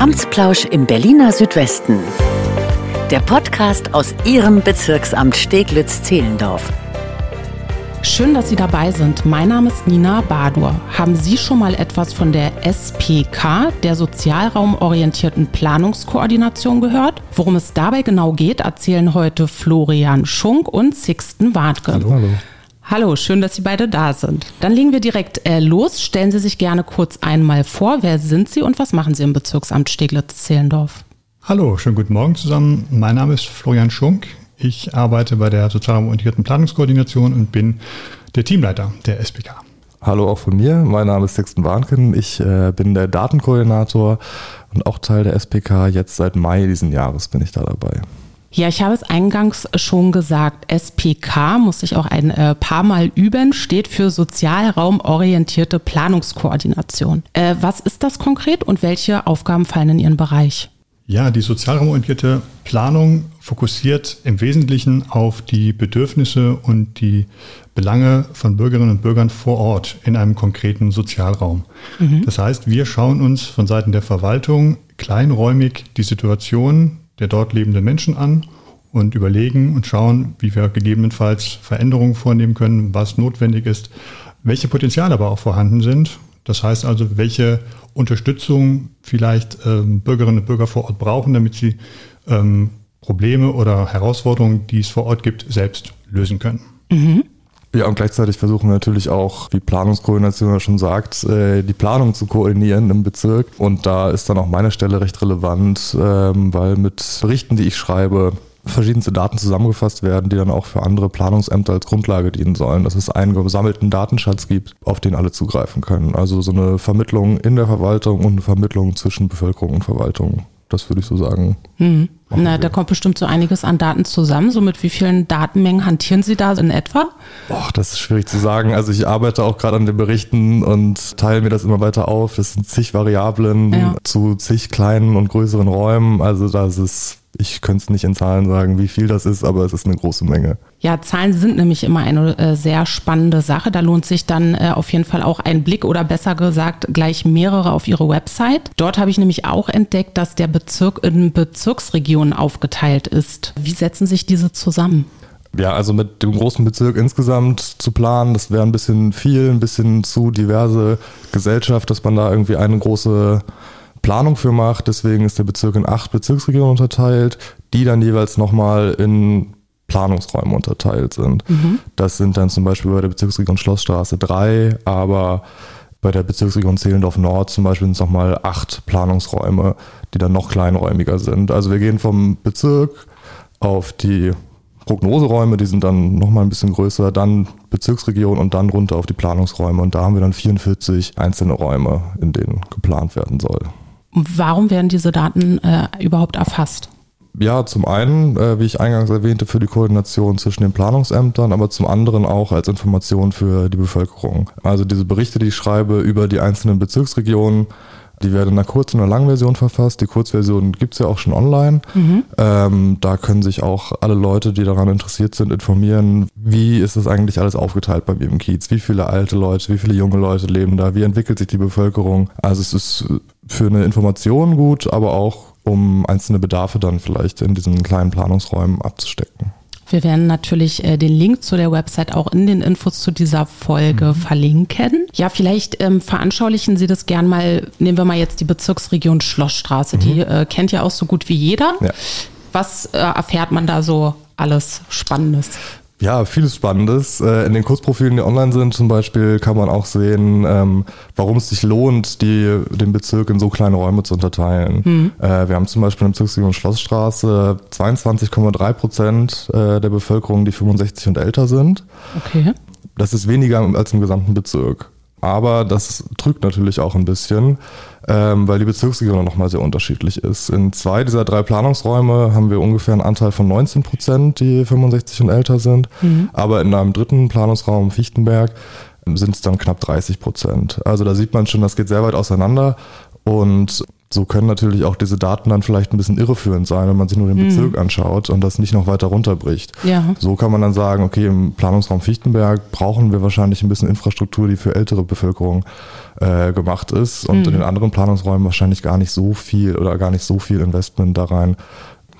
Amtsplausch im Berliner Südwesten. Der Podcast aus Ihrem Bezirksamt Steglitz-Zehlendorf. Schön, dass Sie dabei sind. Mein Name ist Nina Badur. Haben Sie schon mal etwas von der SPK, der sozialraumorientierten Planungskoordination, gehört? Worum es dabei genau geht, erzählen heute Florian Schunk und Sixten Wartke. Hallo, hallo. Hallo, schön, dass Sie beide da sind. Dann legen wir direkt äh, los. Stellen Sie sich gerne kurz einmal vor. Wer sind Sie und was machen Sie im Bezirksamt Steglitz-Zehlendorf? Hallo, schönen guten Morgen zusammen. Mein Name ist Florian Schunk. Ich arbeite bei der sozialorientierten Planungskoordination und bin der Teamleiter der SPK. Hallo auch von mir. Mein Name ist Sixten Warnken. Ich äh, bin der Datenkoordinator und auch Teil der SPK. Jetzt seit Mai diesen Jahres bin ich da dabei. Ja, ich habe es eingangs schon gesagt. SPK muss ich auch ein äh, paar Mal üben, steht für sozialraumorientierte Planungskoordination. Äh, was ist das konkret und welche Aufgaben fallen in Ihren Bereich? Ja, die sozialraumorientierte Planung fokussiert im Wesentlichen auf die Bedürfnisse und die Belange von Bürgerinnen und Bürgern vor Ort in einem konkreten Sozialraum. Mhm. Das heißt, wir schauen uns von Seiten der Verwaltung kleinräumig die Situation der dort lebenden Menschen an und überlegen und schauen, wie wir gegebenenfalls Veränderungen vornehmen können, was notwendig ist, welche Potenziale aber auch vorhanden sind. Das heißt also, welche Unterstützung vielleicht ähm, Bürgerinnen und Bürger vor Ort brauchen, damit sie ähm, Probleme oder Herausforderungen, die es vor Ort gibt, selbst lösen können. Mhm. Ja, und gleichzeitig versuchen wir natürlich auch, wie Planungskoordination schon sagt, äh, die Planung zu koordinieren im Bezirk. Und da ist dann auch meine Stelle recht relevant, ähm, weil mit Berichten, die ich schreibe, verschiedenste Daten zusammengefasst werden, die dann auch für andere Planungsämter als Grundlage dienen sollen, dass es einen gesammelten Datenschatz gibt, auf den alle zugreifen können. Also so eine Vermittlung in der Verwaltung und eine Vermittlung zwischen Bevölkerung und Verwaltung. Das würde ich so sagen. Mhm. Na, da kommt bestimmt so einiges an Daten zusammen. So mit wie vielen Datenmengen hantieren Sie da in etwa? Boah, das ist schwierig zu sagen. Also ich arbeite auch gerade an den Berichten und teile mir das immer weiter auf. Das sind zig Variablen ja. zu zig kleinen und größeren Räumen. Also das ist ich könnte es nicht in Zahlen sagen, wie viel das ist, aber es ist eine große Menge. Ja, Zahlen sind nämlich immer eine äh, sehr spannende Sache. Da lohnt sich dann äh, auf jeden Fall auch ein Blick oder besser gesagt gleich mehrere auf ihre Website. Dort habe ich nämlich auch entdeckt, dass der Bezirk in Bezirksregionen aufgeteilt ist. Wie setzen sich diese zusammen? Ja, also mit dem großen Bezirk insgesamt zu planen, das wäre ein bisschen viel, ein bisschen zu diverse Gesellschaft, dass man da irgendwie eine große Planung für macht. Deswegen ist der Bezirk in acht Bezirksregionen unterteilt, die dann jeweils nochmal in Planungsräume unterteilt sind. Mhm. Das sind dann zum Beispiel bei der Bezirksregion Schlossstraße drei, aber bei der Bezirksregion Zehlendorf Nord zum Beispiel sind es nochmal acht Planungsräume, die dann noch kleinräumiger sind. Also wir gehen vom Bezirk auf die Prognoseräume, die sind dann nochmal ein bisschen größer, dann Bezirksregion und dann runter auf die Planungsräume. Und da haben wir dann 44 einzelne Räume, in denen geplant werden soll. Warum werden diese Daten äh, überhaupt erfasst? Ja, zum einen, äh, wie ich eingangs erwähnte, für die Koordination zwischen den Planungsämtern, aber zum anderen auch als Information für die Bevölkerung. Also diese Berichte, die ich schreibe über die einzelnen Bezirksregionen, die werden in einer Kurz- und einer Langversion verfasst. Die Kurzversion gibt es ja auch schon online. Mhm. Ähm, da können sich auch alle Leute, die daran interessiert sind, informieren, wie ist das eigentlich alles aufgeteilt bei mir im Kiez? Wie viele alte Leute, wie viele junge Leute leben da? Wie entwickelt sich die Bevölkerung? Also es ist für eine Information gut, aber auch um einzelne Bedarfe dann vielleicht in diesen kleinen Planungsräumen abzustecken. Wir werden natürlich äh, den Link zu der Website auch in den Infos zu dieser Folge mhm. verlinken. Ja, vielleicht ähm, veranschaulichen Sie das gern mal. Nehmen wir mal jetzt die Bezirksregion Schlossstraße. Mhm. Die äh, kennt ja auch so gut wie jeder. Ja. Was äh, erfährt man da so alles Spannendes? Ja, vieles Spannendes. Äh, in den Kursprofilen, die online sind zum Beispiel, kann man auch sehen, ähm, warum es sich lohnt, die, den Bezirk in so kleine Räume zu unterteilen. Mhm. Wir haben zum Beispiel in der Bezirksregion Schlossstraße 22,3 Prozent äh, der Bevölkerung, die 65 und älter sind. Okay. Das ist weniger als im gesamten Bezirk. Aber das trügt natürlich auch ein bisschen, ähm, weil die Bezirksregion nochmal sehr unterschiedlich ist. In zwei dieser drei Planungsräume haben wir ungefähr einen Anteil von 19 Prozent, die 65 und älter sind. Mhm. Aber in einem dritten Planungsraum Fichtenberg sind es dann knapp 30 Prozent. Also da sieht man schon, das geht sehr weit auseinander. Und so können natürlich auch diese Daten dann vielleicht ein bisschen irreführend sein, wenn man sich nur den Bezirk anschaut und das nicht noch weiter runterbricht. Ja. So kann man dann sagen, okay, im Planungsraum Fichtenberg brauchen wir wahrscheinlich ein bisschen Infrastruktur, die für ältere Bevölkerung äh, gemacht ist und in den anderen Planungsräumen wahrscheinlich gar nicht so viel oder gar nicht so viel Investment da rein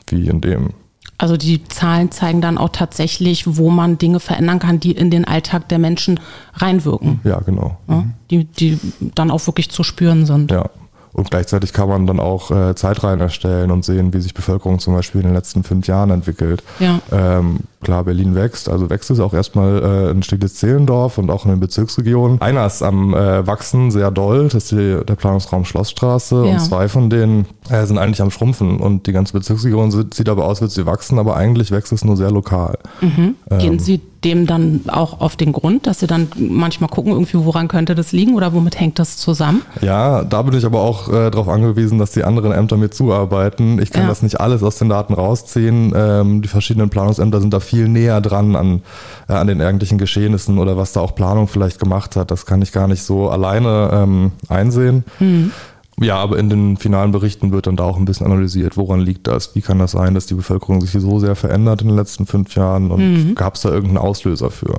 wie in dem. Also die Zahlen zeigen dann auch tatsächlich, wo man Dinge verändern kann, die in den Alltag der Menschen reinwirken. Ja, genau. Ja, die, die dann auch wirklich zu spüren sind. Ja. Und gleichzeitig kann man dann auch äh, Zeitreihen erstellen und sehen, wie sich Bevölkerung zum Beispiel in den letzten fünf Jahren entwickelt. Ja. Ähm, klar, Berlin wächst, also wächst es auch erstmal äh, in Steglitz-Zehlendorf und auch in den Bezirksregionen. Einer ist am äh, Wachsen sehr doll, das ist die, der Planungsraum Schlossstraße Ja. und zwei von denen äh, sind eigentlich am Schrumpfen und die ganze Bezirksregion sieht, sieht aber aus, als würde sie wachsen, aber eigentlich wächst es nur sehr lokal. Gehen Ähm. Sie dem dann auch auf den Grund, dass Sie dann manchmal gucken, irgendwie, woran könnte das liegen oder womit hängt das zusammen? Ja, da bin ich aber auch äh, darauf angewiesen, dass die anderen Ämter mir zuarbeiten. Ich kann Ja. das nicht alles aus den Daten rausziehen. Ähm, die verschiedenen Planungsämter sind da viel näher dran an, äh, an den eigentlichen Geschehnissen oder was da auch Planung vielleicht gemacht hat. Das kann ich gar nicht so alleine ähm, einsehen. Ja, aber in den finalen Berichten wird dann da auch ein bisschen analysiert, woran liegt das? Wie kann das sein, dass die Bevölkerung sich so sehr verändert in den letzten fünf Jahren und gab es da irgendeinen Auslöser für?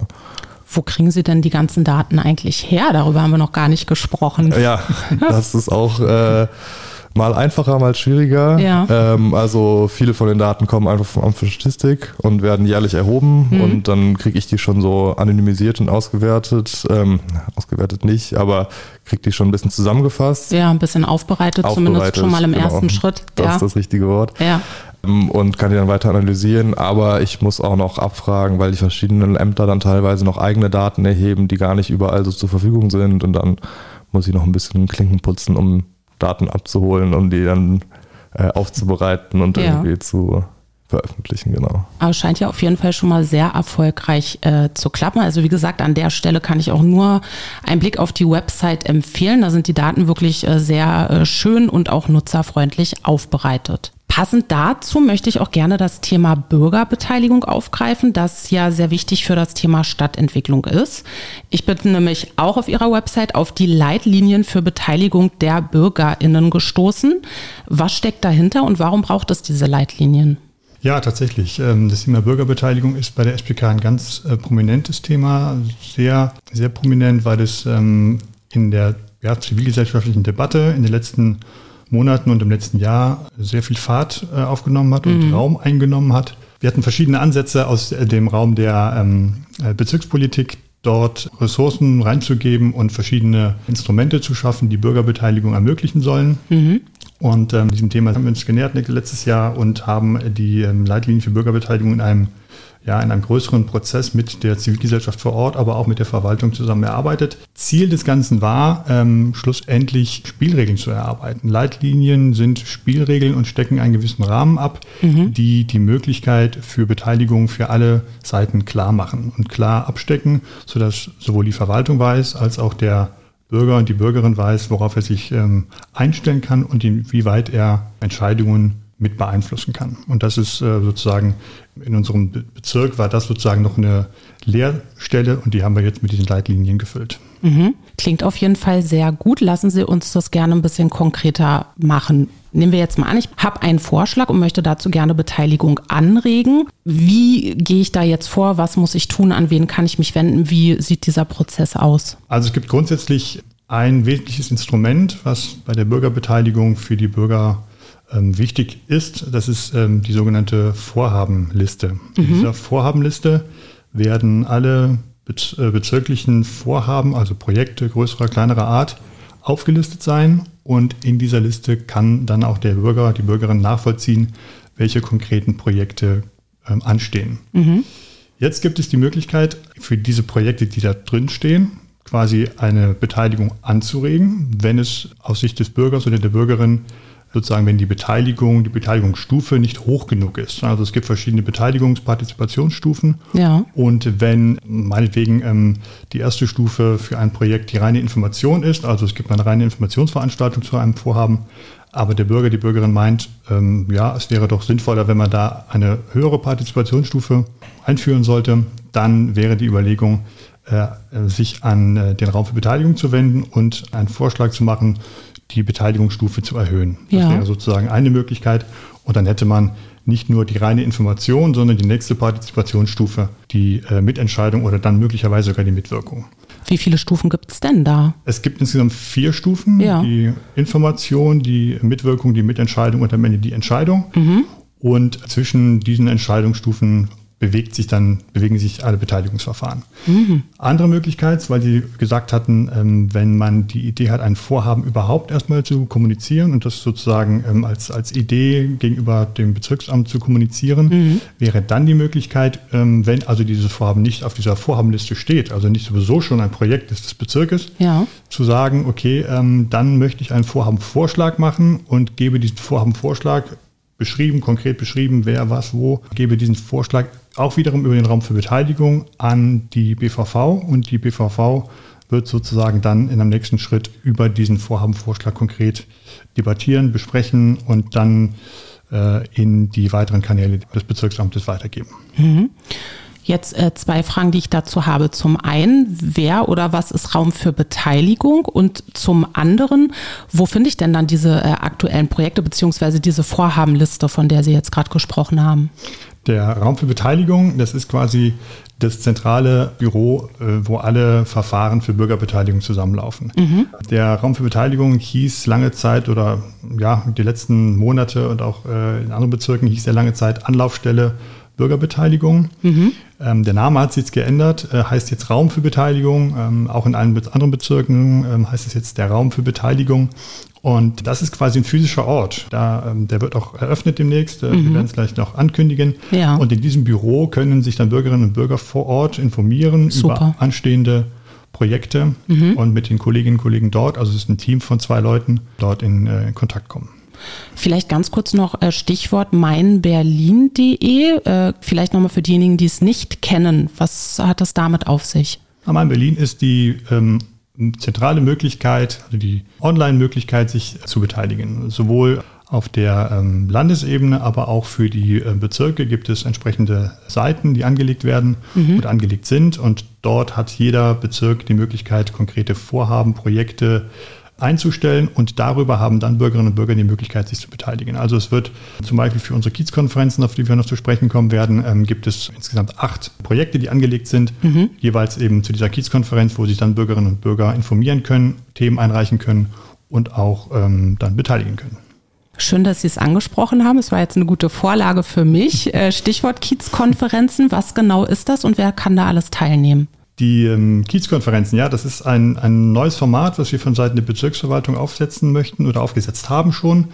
Wo kriegen Sie denn die ganzen Daten eigentlich her? Darüber haben wir noch gar nicht gesprochen. Ja, das ist auch äh, mal einfacher, mal schwieriger. Ja. Ähm, also viele von den Daten kommen einfach vom Amt für Statistik und werden jährlich erhoben Mhm. und dann kriege ich die schon so anonymisiert und ausgewertet. Ähm, ausgewertet nicht, aber kriege die schon ein bisschen zusammengefasst. Ja, ein bisschen aufbereitet, zumindest aufbereitet, schon mal im genau. ersten Schritt. Das ja. ist das richtige Wort. ja. Ähm, Und kann die dann weiter analysieren, aber ich muss auch noch abfragen, weil die verschiedenen Ämter dann teilweise noch eigene Daten erheben, die gar nicht überall so zur Verfügung sind und dann muss ich noch ein bisschen Klinken putzen, um Daten abzuholen, um die dann äh, aufzubereiten und Ja. irgendwie zu veröffentlichen, genau. Aber scheint ja auf jeden Fall schon mal sehr erfolgreich äh, zu klappen. Also wie gesagt, an der Stelle kann ich auch nur einen Blick auf die Website empfehlen. Da sind die Daten wirklich äh, sehr äh, schön und auch nutzerfreundlich aufbereitet. Passend dazu möchte ich auch gerne das Thema Bürgerbeteiligung aufgreifen, das ja sehr wichtig für das Thema Stadtentwicklung ist. Ich bin nämlich auch auf Ihrer Website auf die Leitlinien für Beteiligung der BürgerInnen gestoßen. Was steckt dahinter und warum braucht es diese Leitlinien? Ja, tatsächlich. Ähm, Das Thema Bürgerbeteiligung ist bei der SPK ein ganz äh, prominentes Thema. Sehr, sehr prominent, weil es ähm, in der ja, zivilgesellschaftlichen Debatte in den letzten Monaten und im letzten Jahr sehr viel Fahrt äh, aufgenommen hat und Raum eingenommen hat. Wir hatten verschiedene Ansätze aus äh, dem Raum der ähm, äh, Bezirkspolitik, dort Ressourcen reinzugeben und verschiedene Instrumente zu schaffen, die Bürgerbeteiligung ermöglichen sollen. Und ähm, diesem Thema haben wir uns genähert letztes Jahr und haben die ähm, Leitlinien für Bürgerbeteiligung in einem, ja, in einem größeren Prozess mit der Zivilgesellschaft vor Ort, aber auch mit der Verwaltung zusammen erarbeitet. Ziel des Ganzen war, ähm, schlussendlich Spielregeln zu erarbeiten. Leitlinien sind Spielregeln und stecken einen gewissen Rahmen ab, die die Möglichkeit für Beteiligung für alle Seiten klar machen und klar abstecken, sodass sowohl die Verwaltung weiß, als auch der Bürger und die Bürgerin weiß, worauf er sich ähm, einstellen kann und inwieweit er Entscheidungen mit beeinflussen kann. Und das ist äh, sozusagen in unserem Be- Bezirk war das sozusagen noch eine Leerstelle und die haben wir jetzt mit diesen Leitlinien gefüllt. Mhm. Klingt auf jeden Fall sehr gut. Lassen Sie uns das gerne ein bisschen konkreter machen. Nehmen wir jetzt mal an, ich habe einen Vorschlag und möchte dazu gerne Beteiligung anregen. Wie gehe ich da jetzt vor? Was muss ich tun? An wen kann ich mich wenden? Wie sieht dieser Prozess aus? Also es gibt grundsätzlich ein wesentliches Instrument, was bei der Bürgerbeteiligung für die Bürger ähm, wichtig ist. Das ist ähm, die sogenannte Vorhabenliste. In dieser Vorhabenliste werden alle bez äh, bezirklichen Vorhaben, also Projekte größerer, kleinerer Art, aufgelistet sein. Und in dieser Liste kann dann auch der Bürger, die Bürgerin nachvollziehen, welche konkreten Projekte ähm, anstehen. Jetzt gibt es die Möglichkeit, für diese Projekte, die da drin stehen, quasi eine Beteiligung anzuregen, wenn es aus Sicht des Bürgers oder der Bürgerin sozusagen, wenn die Beteiligung, die Beteiligungsstufe nicht hoch genug ist. Also es gibt verschiedene Beteiligungspartizipationsstufen. Ja. Und wenn meinetwegen ähm, die erste Stufe für ein Projekt die reine Information ist, also es gibt eine reine Informationsveranstaltung zu einem Vorhaben, aber der Bürger, die Bürgerin meint, ähm, ja, es wäre doch sinnvoller, wenn man da eine höhere Partizipationsstufe einführen sollte, dann wäre die Überlegung, äh, sich an äh, den Raum für Beteiligung zu wenden und einen Vorschlag zu machen, die Beteiligungsstufe zu erhöhen. Das Ja. wäre sozusagen eine Möglichkeit. Und dann hätte man nicht nur die reine Information, sondern die nächste Partizipationsstufe, die äh, Mitentscheidung oder dann möglicherweise sogar die Mitwirkung. Wie viele Stufen gibt es denn da? Es gibt insgesamt vier Stufen. Ja. Die Information, die Mitwirkung, die Mitentscheidung und am Ende die Entscheidung. Und zwischen diesen Entscheidungsstufen bewegt sich dann, bewegen sich alle Beteiligungsverfahren. Andere Möglichkeit, weil Sie gesagt hatten, ähm, wenn man die Idee hat, ein Vorhaben überhaupt erstmal zu kommunizieren und das sozusagen ähm, als, als Idee gegenüber dem Bezirksamt zu kommunizieren, wäre dann die Möglichkeit, ähm, wenn also dieses Vorhaben nicht auf dieser Vorhabenliste steht, also nicht sowieso schon ein Projekt ist des Bezirkes, Ja. zu sagen, okay, dann möchte ich einen Vorhabenvorschlag machen und gebe diesen Vorhabenvorschlag beschrieben, konkret beschrieben, wer was wo, gebe diesen Vorschlag auch wiederum über den Raum für Beteiligung an die BVV und die BVV wird sozusagen dann in einem nächsten Schritt über diesen Vorhabenvorschlag konkret debattieren, besprechen und dann äh, in die weiteren Kanäle des Bezirksamtes weitergeben. Jetzt äh, zwei Fragen, die ich dazu habe. Zum einen, wer oder was ist Raum für Beteiligung? Und zum anderen, wo finde ich denn dann diese äh, aktuellen Projekte beziehungsweise diese Vorhabenliste, von der Sie jetzt gerade gesprochen haben? Der Raum für Beteiligung, das ist quasi das zentrale Büro, äh, wo alle Verfahren für Bürgerbeteiligung zusammenlaufen. Der Raum für Beteiligung hieß lange Zeit oder ja, die letzten Monate und auch äh, in anderen Bezirken hieß er lange Zeit Anlaufstelle Bürgerbeteiligung. Ähm, der Name hat sich jetzt geändert, äh, heißt jetzt Raum für Beteiligung. Ähm, auch in allen anderen Bezirken ähm, heißt es jetzt der Raum für Beteiligung. Und das ist quasi ein physischer Ort. Da, ähm, der wird auch eröffnet demnächst. Äh, Wir werden es gleich noch ankündigen. Ja. Und in diesem Büro können sich dann Bürgerinnen und Bürger vor Ort informieren Super. über anstehende Projekte und mit den Kolleginnen und Kollegen dort, also es ist ein Team von zwei Leuten, dort in, äh, in Kontakt kommen. Vielleicht ganz kurz noch äh, Stichwort meinberlin.de. Äh, vielleicht nochmal für diejenigen, die es nicht kennen. Was hat das damit auf sich? Aber in Berlin ist die ähm, zentrale Möglichkeit, also die Online-Möglichkeit, sich zu beteiligen. Sowohl auf der ähm, Landesebene, aber auch für die äh, Bezirke gibt es entsprechende Seiten, die angelegt werden oder angelegt sind. Und dort hat jeder Bezirk die Möglichkeit, konkrete Vorhaben, Projekte einzustellen und darüber haben dann Bürgerinnen und Bürger die Möglichkeit, sich zu beteiligen. Also es wird zum Beispiel für unsere Kiezkonferenzen, auf die wir noch zu sprechen kommen werden, ähm, gibt es insgesamt acht Projekte, die angelegt sind, jeweils eben zu dieser Kiezkonferenz, wo sich dann Bürgerinnen und Bürger informieren können, Themen einreichen können und auch ähm, dann beteiligen können. Schön, dass Sie es angesprochen haben. Es war jetzt eine gute Vorlage für mich. Äh, Stichwort Kiezkonferenzen. Was genau ist das und wer kann da alles teilnehmen? Die ähm, Kiezkonferenzen, ja, das ist ein, ein neues Format, was wir von Seiten der Bezirksverwaltung aufsetzen möchten oder aufgesetzt haben schon.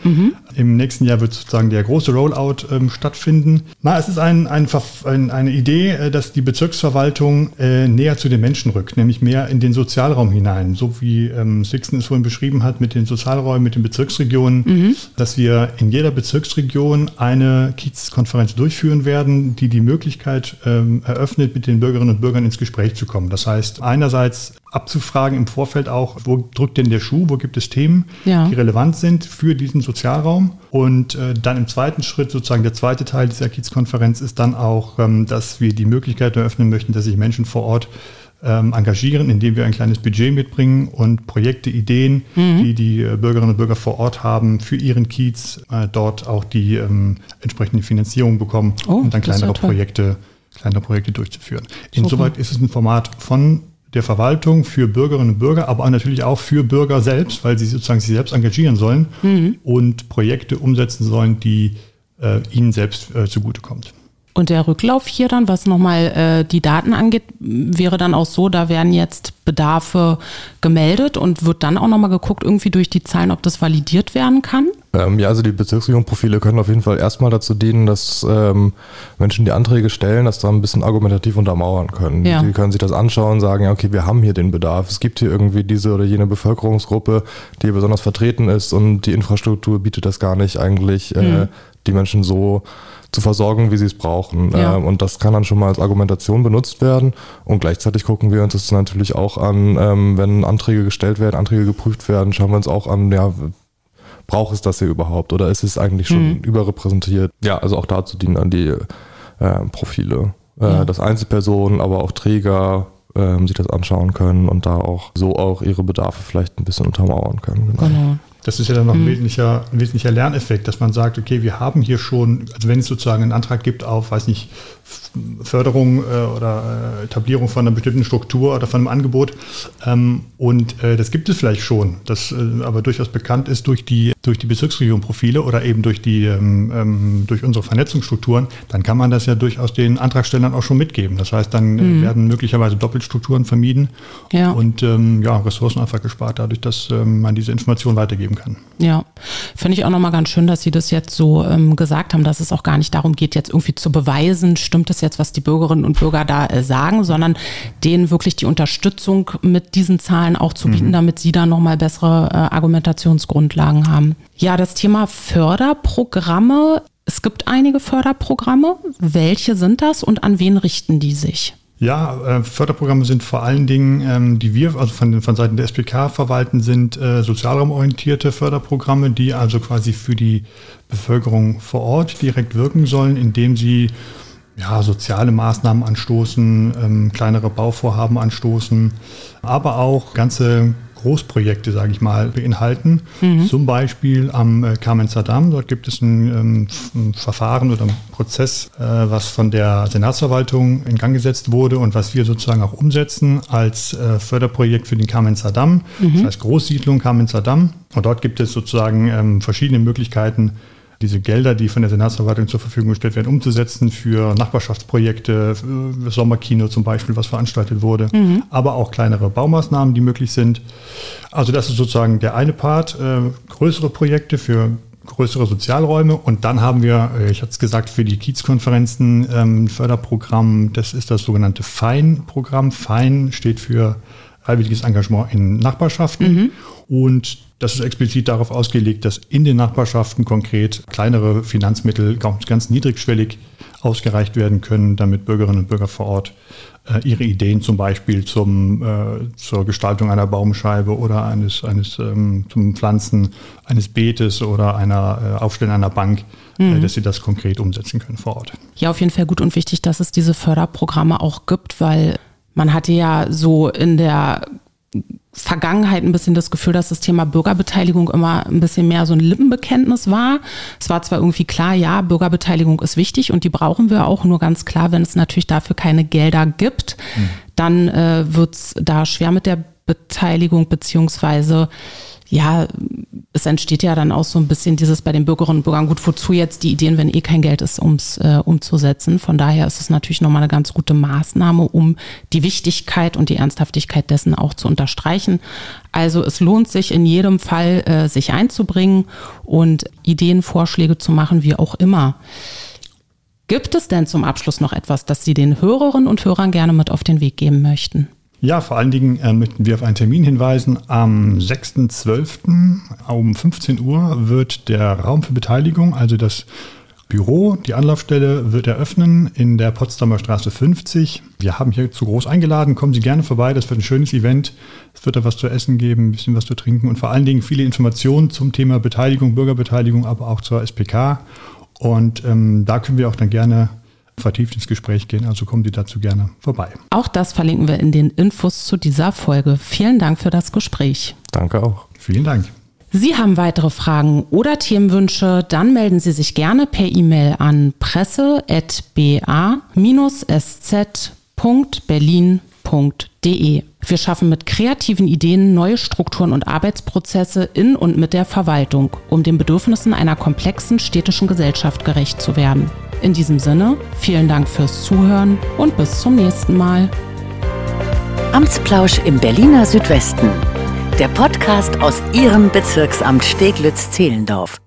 Im nächsten Jahr wird sozusagen der große Rollout ähm, stattfinden. Na, es ist ein, ein, ein, eine Idee, äh, dass die Bezirksverwaltung äh, näher zu den Menschen rückt, nämlich mehr in den Sozialraum hinein. So wie ähm, Sixten es vorhin beschrieben hat mit den Sozialräumen, mit den Bezirksregionen, dass wir in jeder Bezirksregion eine Kiezkonferenz durchführen werden, die die Möglichkeit ähm, eröffnet, mit den Bürgerinnen und Bürgern ins Gespräch zu kommen. Das heißt, einerseits abzufragen im Vorfeld auch, wo drückt denn der Schuh, wo gibt es Themen, Ja. die relevant sind für diesen Sozialraum. Und äh, dann im zweiten Schritt, sozusagen der zweite Teil dieser Kiezkonferenz, ist dann auch, ähm, dass wir die Möglichkeit eröffnen möchten, dass sich Menschen vor Ort ähm, engagieren, indem wir ein kleines Budget mitbringen und Projekte, Ideen, die die äh, Bürgerinnen und Bürger vor Ort haben, für ihren Kiez äh, dort auch die ähm, entsprechende Finanzierung bekommen Oh, und dann kleinere. Projekte, kleinere Projekte durchzuführen. Insoweit ist es ein Format von der Verwaltung für Bürgerinnen und Bürger, aber auch natürlich auch für Bürger selbst, weil sie sozusagen sich selbst engagieren sollen Mhm. und Projekte umsetzen sollen, die äh, ihnen selbst äh, zugutekommt. Und der Rücklauf hier dann, was nochmal äh, die Daten angeht, wäre dann auch so, da werden jetzt Bedarfe gemeldet und wird dann auch nochmal geguckt, irgendwie durch die Zahlen, ob das validiert werden kann. Ähm, ja, also die Bezirksregierungsprofile können auf jeden Fall erstmal dazu dienen, dass ähm, Menschen die Anträge stellen, das da ein bisschen argumentativ untermauern können. Ja. Die können sich das anschauen, sagen, ja, okay, wir haben hier den Bedarf. Es gibt hier irgendwie diese oder jene Bevölkerungsgruppe, die besonders vertreten ist und die Infrastruktur bietet das gar nicht eigentlich, äh, die Menschen so zu versorgen, wie sie es brauchen. Ja. Ähm, und das kann dann schon mal als Argumentation benutzt werden. Und gleichzeitig gucken wir uns das natürlich auch an, ähm, wenn Anträge gestellt werden, Anträge geprüft werden, schauen wir uns auch an, ja, braucht es das hier überhaupt oder ist es eigentlich schon überrepräsentiert? Ja, also auch dazu dienen dann die äh, Profile, äh, Ja. dass Einzelpersonen, aber auch Träger ähm, sich das anschauen können und da auch so auch ihre Bedarfe vielleicht ein bisschen untermauern können. Genau. Genau. Das ist ja dann noch mhm. ein, wesentlicher, ein wesentlicher Lerneffekt, dass man sagt, okay, wir haben hier schon, also wenn es sozusagen einen Antrag gibt auf, weiß nicht, Förderung äh, oder äh, Etablierung von einer bestimmten Struktur oder von einem Angebot. Ähm, und äh, das gibt es vielleicht schon, das äh, aber durchaus bekannt ist durch die, durch die Bezirksregionprofile oder eben durch, die, ähm, ähm, durch unsere Vernetzungsstrukturen, dann kann man das ja durchaus den Antragstellern auch schon mitgeben. Das heißt, dann mhm. werden möglicherweise Doppelstrukturen vermieden ja. und ähm, ja, Ressourcen einfach gespart, dadurch, dass ähm, man diese Information weitergeben kann. Ja, finde ich auch nochmal ganz schön, dass Sie das jetzt so ähm, gesagt haben, dass es auch gar nicht darum geht, jetzt irgendwie zu beweisen, stimmt es jetzt, was die Bürgerinnen und Bürger da äh, sagen, sondern denen wirklich die Unterstützung mit diesen Zahlen auch zu bieten, mhm. damit sie da nochmal bessere äh, Argumentationsgrundlagen haben. Ja, das Thema Förderprogramme. Es gibt einige Förderprogramme. Welche sind das und an wen richten die sich? Ja, äh, Förderprogramme sind vor allen Dingen, ähm, die wir also von, von Seiten der SPK verwalten, sind äh, sozialraumorientierte Förderprogramme, die also quasi für die Bevölkerung vor Ort direkt wirken sollen, indem sie ja, soziale Maßnahmen anstoßen, ähm, kleinere Bauvorhaben anstoßen, aber auch ganze Großprojekte, sage ich mal, beinhalten. Mhm. Zum Beispiel am äh, Kamenzer Damm. Dort gibt es ein, ähm, ein Verfahren oder ein Prozess, äh, was von der Senatsverwaltung in Gang gesetzt wurde und was wir sozusagen auch umsetzen als äh, Förderprojekt für den Kamenzer Damm. Mhm. Das heißt Großsiedlung Kamenzer Damm. Und dort gibt es sozusagen ähm, verschiedene Möglichkeiten, diese Gelder, die von der Senatsverwaltung zur Verfügung gestellt werden, umzusetzen für Nachbarschaftsprojekte, für Sommerkino zum Beispiel, was veranstaltet wurde, mhm. aber auch kleinere Baumaßnahmen, die möglich sind. Also das ist sozusagen der eine Part, äh, größere Projekte für größere Sozialräume und dann haben wir, äh, ich hatte es gesagt, für die Kiezkonferenzen ähm, Förderprogramm, das ist das sogenannte FEIN-Programm. FEIN steht für freiwilliges Engagement in Nachbarschaften mhm. und das ist explizit darauf ausgelegt, dass in den Nachbarschaften konkret kleinere Finanzmittel ganz niedrigschwellig ausgereicht werden können, damit Bürgerinnen und Bürger vor Ort äh, ihre Ideen zum Beispiel zum, äh, zur Gestaltung einer Baumscheibe oder eines, eines ähm, zum Pflanzen eines Beetes oder einer äh, Aufstellen einer Bank, äh, mhm. dass sie das konkret umsetzen können vor Ort. Ja, auf jeden Fall gut und wichtig, dass es diese Förderprogramme auch gibt, weil man hatte ja so in der Vergangenheit ein bisschen das Gefühl, dass das Thema Bürgerbeteiligung immer ein bisschen mehr so ein Lippenbekenntnis war. Es war zwar irgendwie klar, ja, Bürgerbeteiligung ist wichtig und die brauchen wir auch, nur ganz klar, wenn es natürlich dafür keine Gelder gibt, mhm. dann äh, wird es da schwer mit der Beteiligung beziehungsweise ja, es entsteht ja dann auch so ein bisschen dieses bei den Bürgerinnen und Bürgern, gut, wozu jetzt die Ideen, wenn eh kein Geld ist, ums äh, umzusetzen. Von daher ist es natürlich nochmal eine ganz gute Maßnahme, um die Wichtigkeit und die Ernsthaftigkeit dessen auch zu unterstreichen. Also es lohnt sich in jedem Fall, äh, sich einzubringen und Ideen, Vorschläge zu machen, wie auch immer. Gibt es denn zum Abschluss noch etwas, das Sie den Hörerinnen und Hörern gerne mit auf den Weg geben möchten? Ja, vor allen Dingen äh, möchten wir auf einen Termin hinweisen. Am 6.12. um 15 Uhr wird der Raum für Beteiligung, also das Büro, die Anlaufstelle wird eröffnen in der Potsdamer Straße 50. Wir haben hier zu groß eingeladen. Kommen Sie gerne vorbei. Das wird ein schönes Event. Es wird da was zu essen geben, ein bisschen was zu trinken und vor allen Dingen viele Informationen zum Thema Beteiligung, Bürgerbeteiligung, aber auch zur SPK. Und ähm, da können wir auch dann gerne vertieft ins Gespräch gehen. Also kommen Sie dazu gerne vorbei. Auch das verlinken wir in den Infos zu dieser Folge. Vielen Dank für das Gespräch. Danke auch. Vielen Dank. Sie haben weitere Fragen oder Themenwünsche, dann melden Sie sich gerne per E-Mail an presse.ba-sz.berlin.de. Wir schaffen mit kreativen Ideen neue Strukturen und Arbeitsprozesse in und mit der Verwaltung, um den Bedürfnissen einer komplexen städtischen Gesellschaft gerecht zu werden. In diesem Sinne, vielen Dank fürs Zuhören und bis zum nächsten Mal. Amtsplausch im Berliner Südwesten. Der Podcast aus Ihrem Bezirksamt Steglitz-Zehlendorf.